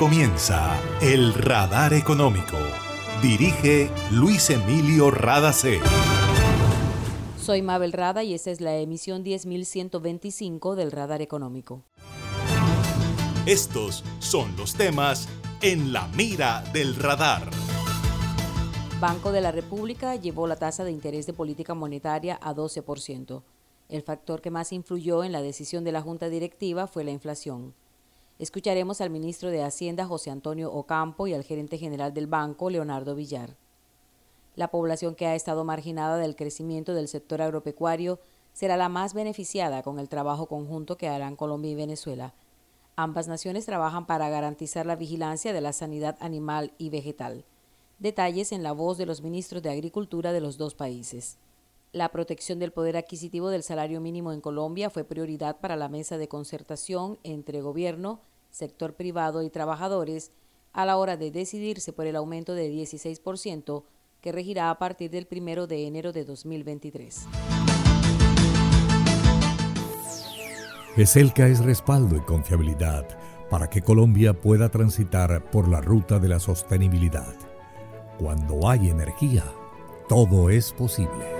comienza El Radar Económico. Dirige Luis Emilio Radacé. Soy Mabel Rada y esta es la emisión 10125 del Radar Económico. Estos son los temas en la mira del radar. Banco de la República llevó la tasa de interés de política monetaria a 12%. El factor que más influyó en la decisión de la Junta Directiva fue la inflación. Escucharemos al ministro de Hacienda José Antonio Ocampo y al gerente general del banco Leonardo Villar. La población que ha estado marginada del crecimiento del sector agropecuario será la más beneficiada con el trabajo conjunto que harán Colombia y Venezuela. Ambas naciones trabajan para garantizar la vigilancia de la sanidad animal y vegetal. Detalles en la voz de los ministros de Agricultura de los dos países. La protección del poder adquisitivo del salario mínimo en Colombia fue prioridad para la mesa de concertación entre gobierno, sector privado y trabajadores a la hora de decidirse por el aumento de 16% que regirá a partir del 1 de enero de 2023. ESELCA es respaldo y confiabilidad para que Colombia pueda transitar por la ruta de la sostenibilidad. Cuando hay energía, todo es posible.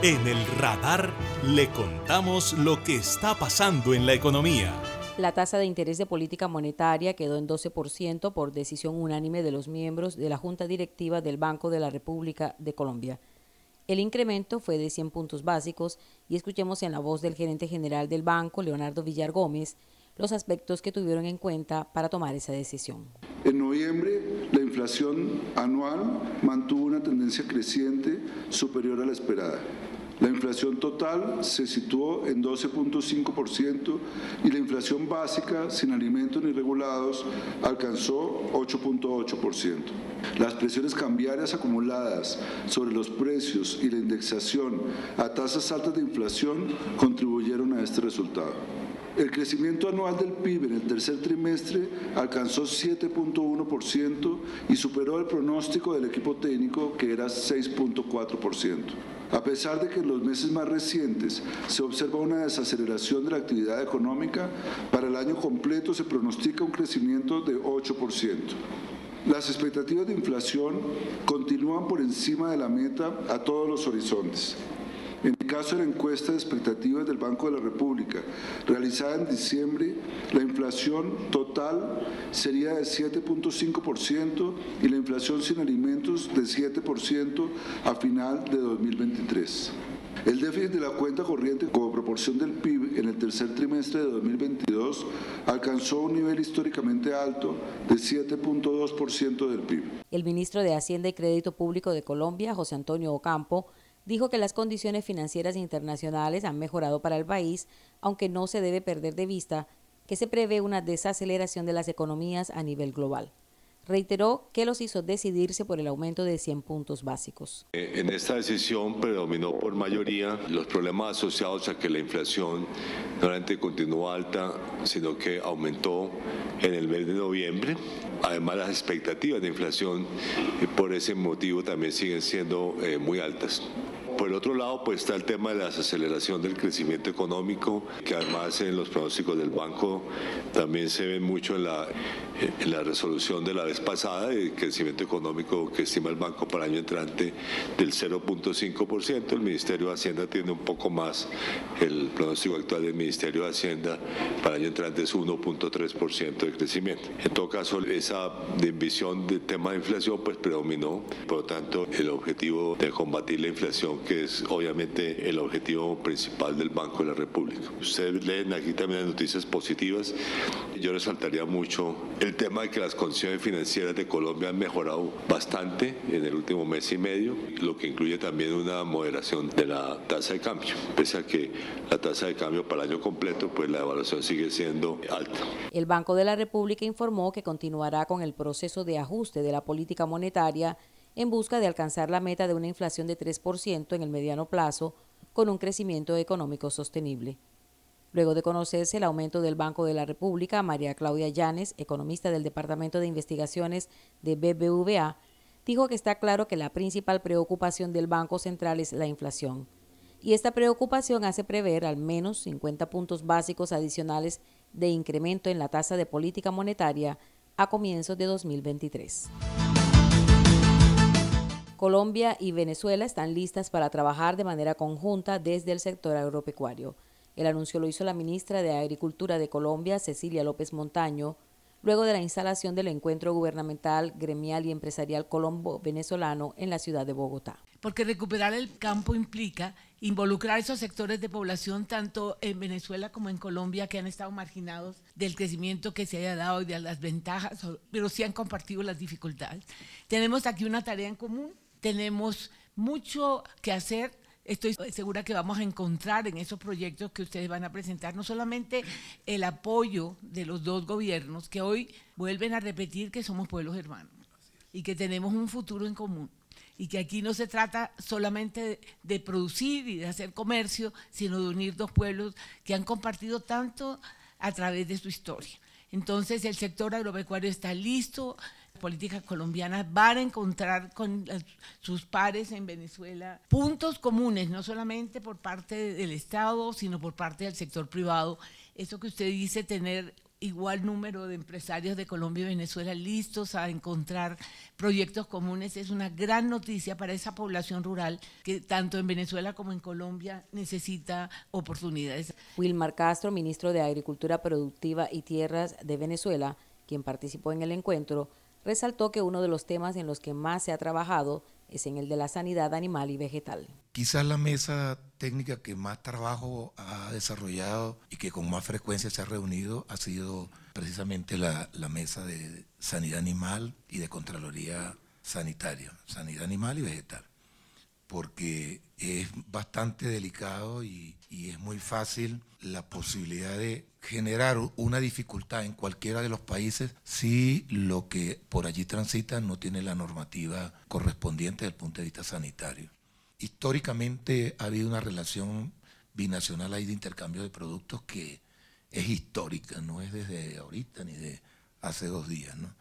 En el radar le contamos lo que está pasando en la economía. La tasa de interés de política monetaria quedó en 12% por decisión unánime de los miembros de la Junta Directiva del Banco de la República de Colombia. El incremento fue de 100 puntos básicos y escuchemos en la voz del gerente general del banco, Leonardo Villar Gómez, los aspectos que tuvieron en cuenta para tomar esa decisión. En noviembre, la inflación anual mantuvo una tendencia creciente superior a la esperada. La inflación total se situó en 12.5% y la inflación básica sin alimentos ni regulados alcanzó 8.8%. Las presiones cambiarias acumuladas sobre los precios y la indexación a tasas altas de inflación contribuyeron a este resultado. El crecimiento anual del PIB en el tercer trimestre alcanzó 7.1% y superó el pronóstico del equipo técnico que era 6.4%. A pesar de que en los meses más recientes se observa una desaceleración de la actividad económica, para el año completo se pronostica un crecimiento de 8%. Las expectativas de inflación continúan por encima de la meta a todos los horizontes. En el caso de la encuesta de expectativas del Banco de la República, realizada en diciembre, la inflación total sería de 7.5% y la inflación sin alimentos de 7% a final de 2023. El déficit de la cuenta corriente como proporción del PIB en el tercer trimestre de 2022 alcanzó un nivel históricamente alto de 7.2% del PIB. El ministro de Hacienda y Crédito Público de Colombia, José Antonio Ocampo, dijo que las condiciones financieras internacionales han mejorado para el país, aunque no se debe perder de vista que se prevé una desaceleración de las economías a nivel global. Reiteró que los hizo decidirse por el aumento de 100 puntos básicos. Eh, en esta decisión predominó por mayoría los problemas asociados a que la inflación no solamente continuó alta, sino que aumentó en el mes de noviembre. Además, las expectativas de inflación eh, por ese motivo también siguen siendo eh, muy altas. Por el otro lado, pues está el tema de la desaceleración del crecimiento económico, que además en los pronósticos del banco también se ve mucho en la, en la resolución de la vez pasada, el crecimiento económico que estima el banco para el año entrante del 0.5%. El Ministerio de Hacienda tiene un poco más, el pronóstico actual del Ministerio de Hacienda para el año entrante es 1.3% de crecimiento. En todo caso, esa visión del tema de inflación pues predominó, por lo tanto, el objetivo de combatir la inflación que es obviamente el objetivo principal del Banco de la República. Ustedes leen aquí también las noticias positivas. Yo resaltaría mucho el tema de que las condiciones financieras de Colombia han mejorado bastante en el último mes y medio, lo que incluye también una moderación de la tasa de cambio. Pese a que la tasa de cambio para el año completo, pues la evaluación sigue siendo alta. El Banco de la República informó que continuará con el proceso de ajuste de la política monetaria en busca de alcanzar la meta de una inflación de 3% en el mediano plazo con un crecimiento económico sostenible. Luego de conocerse el aumento del Banco de la República, María Claudia Llanes, economista del Departamento de Investigaciones de BBVA, dijo que está claro que la principal preocupación del Banco Central es la inflación. Y esta preocupación hace prever al menos 50 puntos básicos adicionales de incremento en la tasa de política monetaria a comienzos de 2023. Colombia y Venezuela están listas para trabajar de manera conjunta desde el sector agropecuario. El anuncio lo hizo la ministra de Agricultura de Colombia, Cecilia López Montaño, luego de la instalación del encuentro gubernamental, gremial y empresarial colombo-venezolano en la ciudad de Bogotá. Porque recuperar el campo implica involucrar esos sectores de población tanto en Venezuela como en Colombia que han estado marginados del crecimiento que se haya dado y de las ventajas, pero sí han compartido las dificultades. Tenemos aquí una tarea en común, tenemos mucho que hacer estoy segura que vamos a encontrar en esos proyectos que ustedes van a presentar no solamente el apoyo de los dos gobiernos que hoy vuelven a repetir que somos pueblos hermanos y que tenemos un futuro en común y que aquí no se trata solamente de, producir y de hacer comercio, sino de unir dos pueblos que han compartido tanto a través de su historia. Entonces el sector agropecuario está listo políticas colombianas van a encontrar con sus pares en Venezuela puntos comunes, no solamente por parte del Estado, sino por parte del sector privado. Eso que usted dice, tener igual número de empresarios de Colombia y Venezuela listos a encontrar proyectos comunes es una gran noticia para esa población rural que tanto en Venezuela como en Colombia necesita oportunidades. Wilmar Castro, ministro de Agricultura Productiva y Tierras de Venezuela, quien participó en el encuentro, resaltó que uno de los temas en los que más se ha trabajado es en el de la sanidad animal y vegetal. Quizás la mesa técnica que más trabajo ha desarrollado y que con más frecuencia se ha reunido ha sido precisamente la, mesa de sanidad animal y de Contraloría Sanitaria, sanidad animal y vegetal, porque es bastante delicado y, es muy fácil la posibilidad de generar una dificultad en cualquiera de los países si lo que por allí transita no tiene la normativa correspondiente desde el punto de vista sanitario. Históricamente ha habido una relación binacional ahí de intercambio de productos que es histórica, no es desde ahorita ni de hace dos días. ¿no?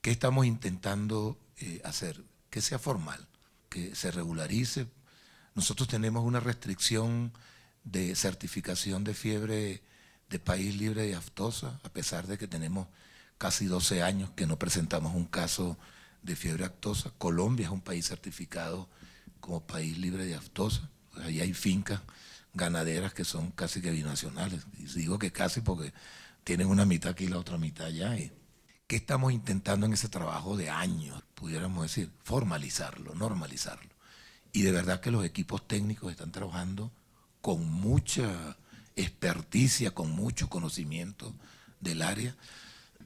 ¿Qué estamos intentando eh, hacer? Que sea formal, que se regularice. Nosotros tenemos una restricción de certificación de fiebre de país libre de aftosa, a pesar de que tenemos casi 12 años que no presentamos un caso de fiebre aftosa. Colombia es un país certificado como país libre de aftosa. Ahí hay fincas ganaderas que son casi que binacionales. Y digo que casi porque tienen una mitad aquí y la otra mitad allá. ¿Qué estamos intentando en ese trabajo de años? Pudiéramos decir, formalizarlo, normalizarlo. Y de verdad que los equipos técnicos están trabajando con mucha experticia, con mucho conocimiento del área,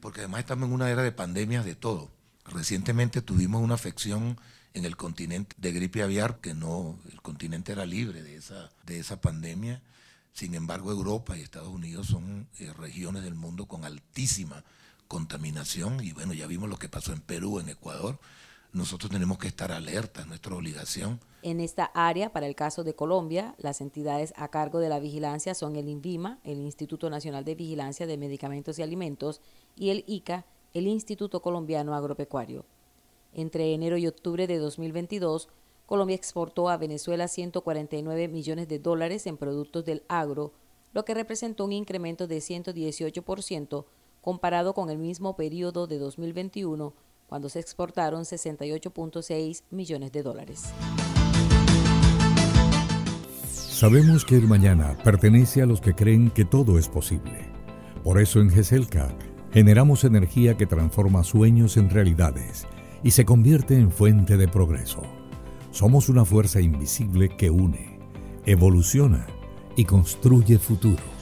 porque además estamos en una era de pandemias de todo. Recientemente tuvimos una afección en el continente de gripe aviar, que no, el continente era libre de esa, de esa pandemia. Sin embargo, Europa y Estados Unidos son eh, regiones del mundo con altísima contaminación y bueno, ya vimos lo que pasó en Perú, en Ecuador. Nosotros tenemos que estar alertas, nuestra obligación en esta área, para el caso de Colombia, las entidades a cargo de la vigilancia son el INVIMA, el Instituto Nacional de Vigilancia de Medicamentos y Alimentos, y el ICA, el Instituto Colombiano Agropecuario. Entre enero y octubre de 2022, Colombia exportó a Venezuela 149 millones de dólares en productos del agro, lo que representó un incremento de 118% comparado con el mismo periodo de 2021, cuando se exportaron 68.6 millones de dólares. Sabemos que el mañana pertenece a los que creen que todo es posible. Por eso en GESELCA generamos energía que transforma sueños en realidades y se convierte en fuente de progreso. Somos una fuerza invisible que une, evoluciona y construye futuro.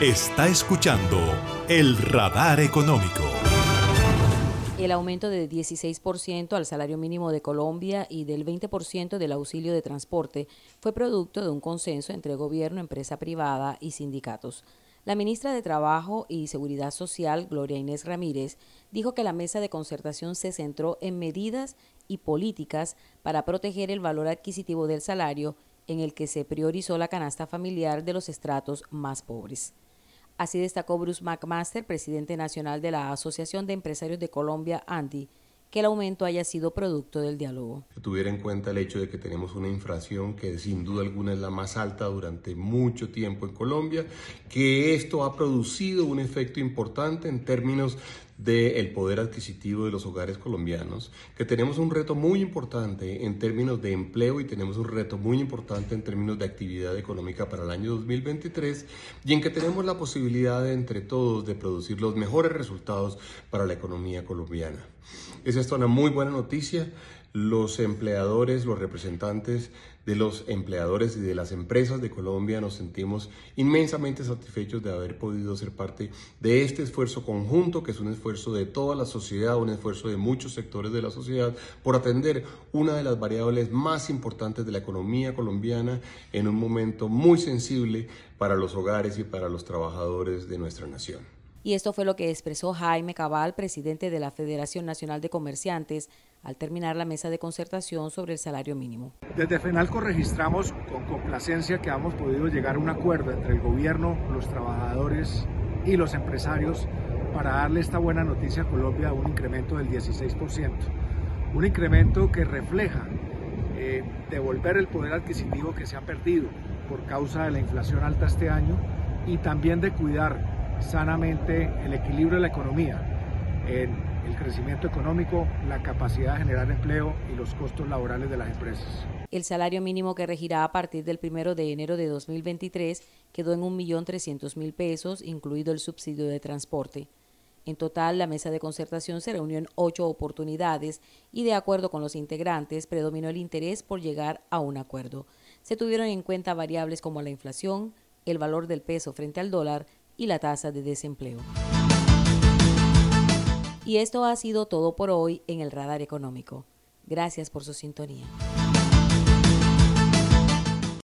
Está escuchando el radar económico. El aumento de 16% al salario mínimo de Colombia y del 20% del auxilio de transporte fue producto de un consenso entre gobierno, empresa privada y sindicatos. La ministra de Trabajo y Seguridad Social, Gloria Inés Ramírez, dijo que la mesa de concertación se centró en medidas y políticas para proteger el valor adquisitivo del salario en el que se priorizó la canasta familiar de los estratos más pobres. Así destacó Bruce McMaster, presidente nacional de la Asociación de Empresarios de Colombia, ANDI, que el aumento haya sido producto del diálogo. tuviera en cuenta el hecho de que tenemos una inflación que sin duda alguna es la más alta durante mucho tiempo en Colombia, que esto ha producido un efecto importante en términos del poder adquisitivo de los hogares colombianos, que tenemos un reto muy importante en términos de empleo y tenemos un reto muy importante en términos de actividad económica para el año 2023 y en que tenemos la posibilidad de, entre todos de producir los mejores resultados para la economía colombiana. Es esta una muy buena noticia. Los empleadores, los representantes de los empleadores y de las empresas de Colombia nos sentimos inmensamente satisfechos de haber podido ser parte de este esfuerzo conjunto, que es un esfuerzo de toda la sociedad, un esfuerzo de muchos sectores de la sociedad, por atender una de las variables más importantes de la economía colombiana en un momento muy sensible para los hogares y para los trabajadores de nuestra nación. Y esto fue lo que expresó Jaime Cabal, presidente de la Federación Nacional de Comerciantes, al terminar la mesa de concertación sobre el salario mínimo. Desde FENALCO registramos con complacencia que hemos podido llegar a un acuerdo entre el gobierno, los trabajadores y los empresarios para darle esta buena noticia a Colombia, un incremento del 16%. Un incremento que refleja eh, devolver el poder adquisitivo que se ha perdido por causa de la inflación alta este año y también de cuidar sanamente el equilibrio de la economía en el crecimiento económico, la capacidad de generar empleo y los costos laborales de las empresas. El salario mínimo que regirá a partir del 1 de enero de 2023 quedó en 1.300.000 pesos, incluido el subsidio de transporte. En total, la mesa de concertación se reunió en ocho oportunidades y, de acuerdo con los integrantes, predominó el interés por llegar a un acuerdo. Se tuvieron en cuenta variables como la inflación, el valor del peso frente al dólar, y la tasa de desempleo. Y esto ha sido todo por hoy en el Radar Económico. Gracias por su sintonía.